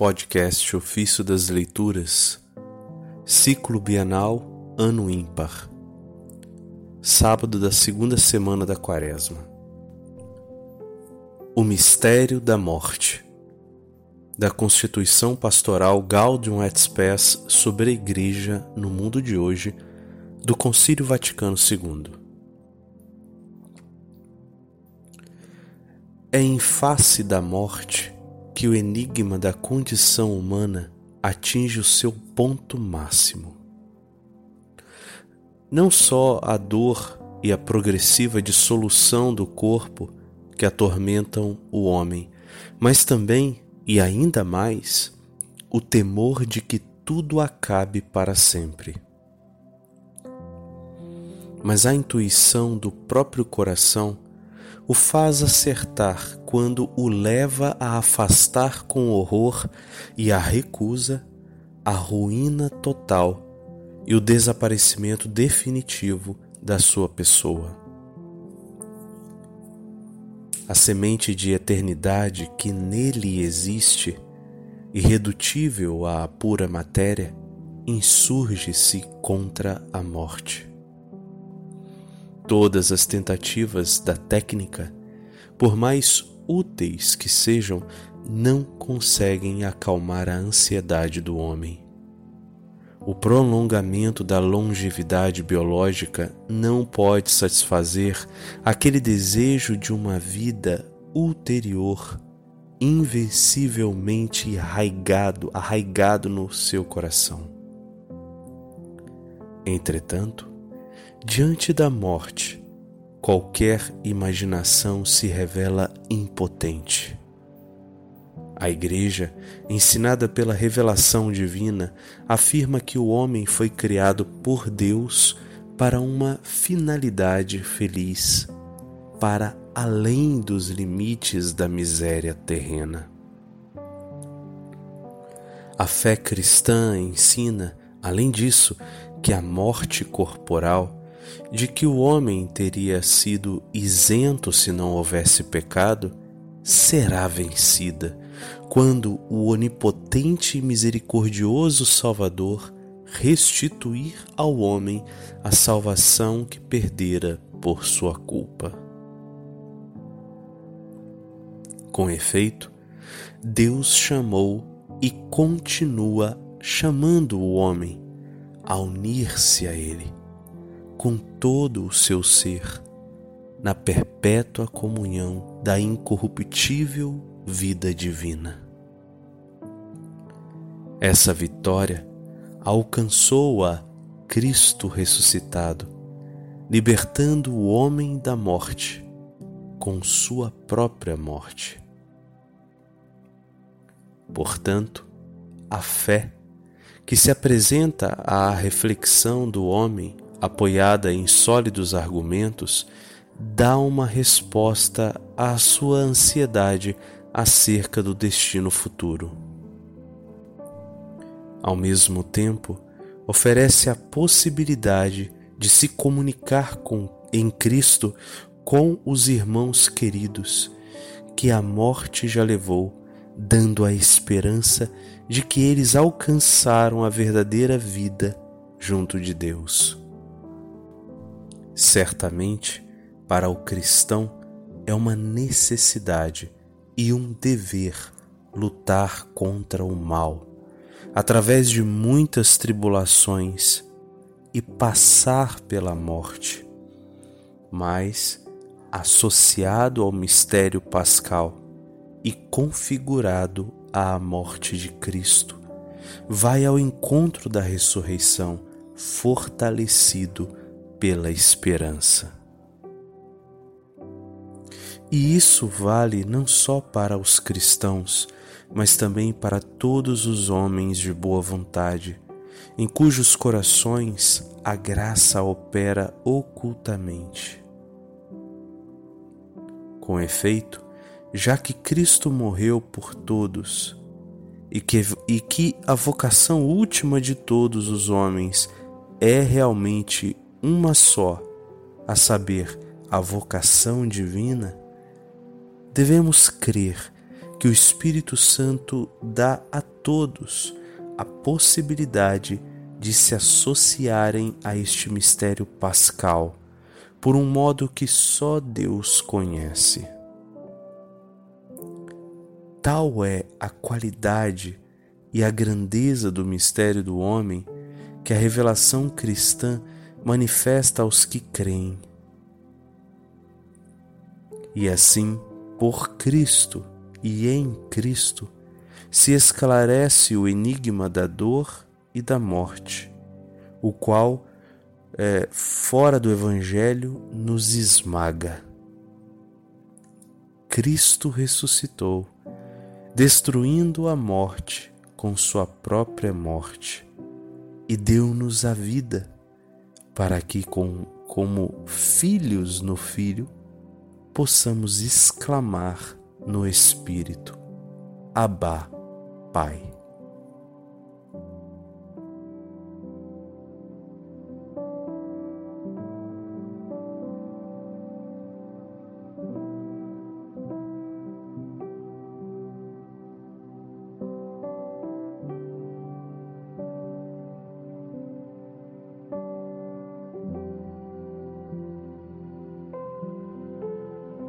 Podcast Ofício das Leituras, Ciclo Bienal, Ano Ímpar, sábado da segunda semana da Quaresma. O Mistério da Morte, da Constituição Pastoral Gaudium et Spes sobre a Igreja no mundo de hoje, do Concílio Vaticano II. É em face da morte que o enigma da condição humana atinge o seu ponto máximo. Não só a dor e a progressiva dissolução do corpo que atormentam o homem, mas também, e ainda mais, o temor de que tudo acabe para sempre. Mas a intuição do próprio coração o faz acertar quando o leva a afastar com horror e a recusa a ruína total e o desaparecimento definitivo da sua pessoa. A semente de eternidade que nele existe, irredutível à pura matéria, insurge-se contra a morte todas as tentativas da técnica, por mais úteis que sejam, não conseguem acalmar a ansiedade do homem. O prolongamento da longevidade biológica não pode satisfazer aquele desejo de uma vida ulterior, invencivelmente arraigado, arraigado no seu coração. Entretanto, Diante da morte, qualquer imaginação se revela impotente. A Igreja, ensinada pela revelação divina, afirma que o homem foi criado por Deus para uma finalidade feliz, para além dos limites da miséria terrena. A fé cristã ensina, além disso, que a morte corporal de que o homem teria sido isento se não houvesse pecado, será vencida quando o onipotente e misericordioso Salvador restituir ao homem a salvação que perdera por sua culpa. Com efeito, Deus chamou e continua chamando o homem a unir-se a Ele com todo o seu ser na perpétua comunhão da incorruptível vida divina. Essa vitória alcançou-a Cristo ressuscitado, libertando o homem da morte com sua própria morte. Portanto, a fé, que se apresenta à reflexão do homem apoiada em sólidos argumentos, dá uma resposta à sua ansiedade acerca do destino futuro. Ao mesmo tempo, oferece a possibilidade de se comunicar com, em Cristo com os irmãos queridos que a morte já levou, dando a esperança de que eles alcançaram a verdadeira vida junto de Deus. Certamente, para o cristão é uma necessidade e um dever lutar contra o mal, através de muitas tribulações e passar pela morte. Mas, associado ao mistério pascal e configurado à morte de Cristo, vai ao encontro da ressurreição, fortalecido pela esperança. E isso vale não só para os cristãos, mas também para todos os homens de boa vontade, em cujos corações a graça opera ocultamente. Com efeito, já que Cristo morreu por todos, e que, e que a vocação última de todos os homens é realmente uma só, a saber, a vocação divina, devemos crer que o Espírito Santo dá a todos a possibilidade de se associarem a este mistério pascal por um modo que só Deus conhece. Tal é a qualidade e a grandeza do mistério do homem que a revelação cristã manifesta aos que creem. E assim, por Cristo e em Cristo, se esclarece o enigma da dor e da morte, o qual, é, fora do Evangelho, nos esmaga. Cristo ressuscitou, destruindo a morte com sua própria morte, e deu-nos a vida, para que, com, como filhos no Filho, possamos exclamar no Espírito: Abá, Pai.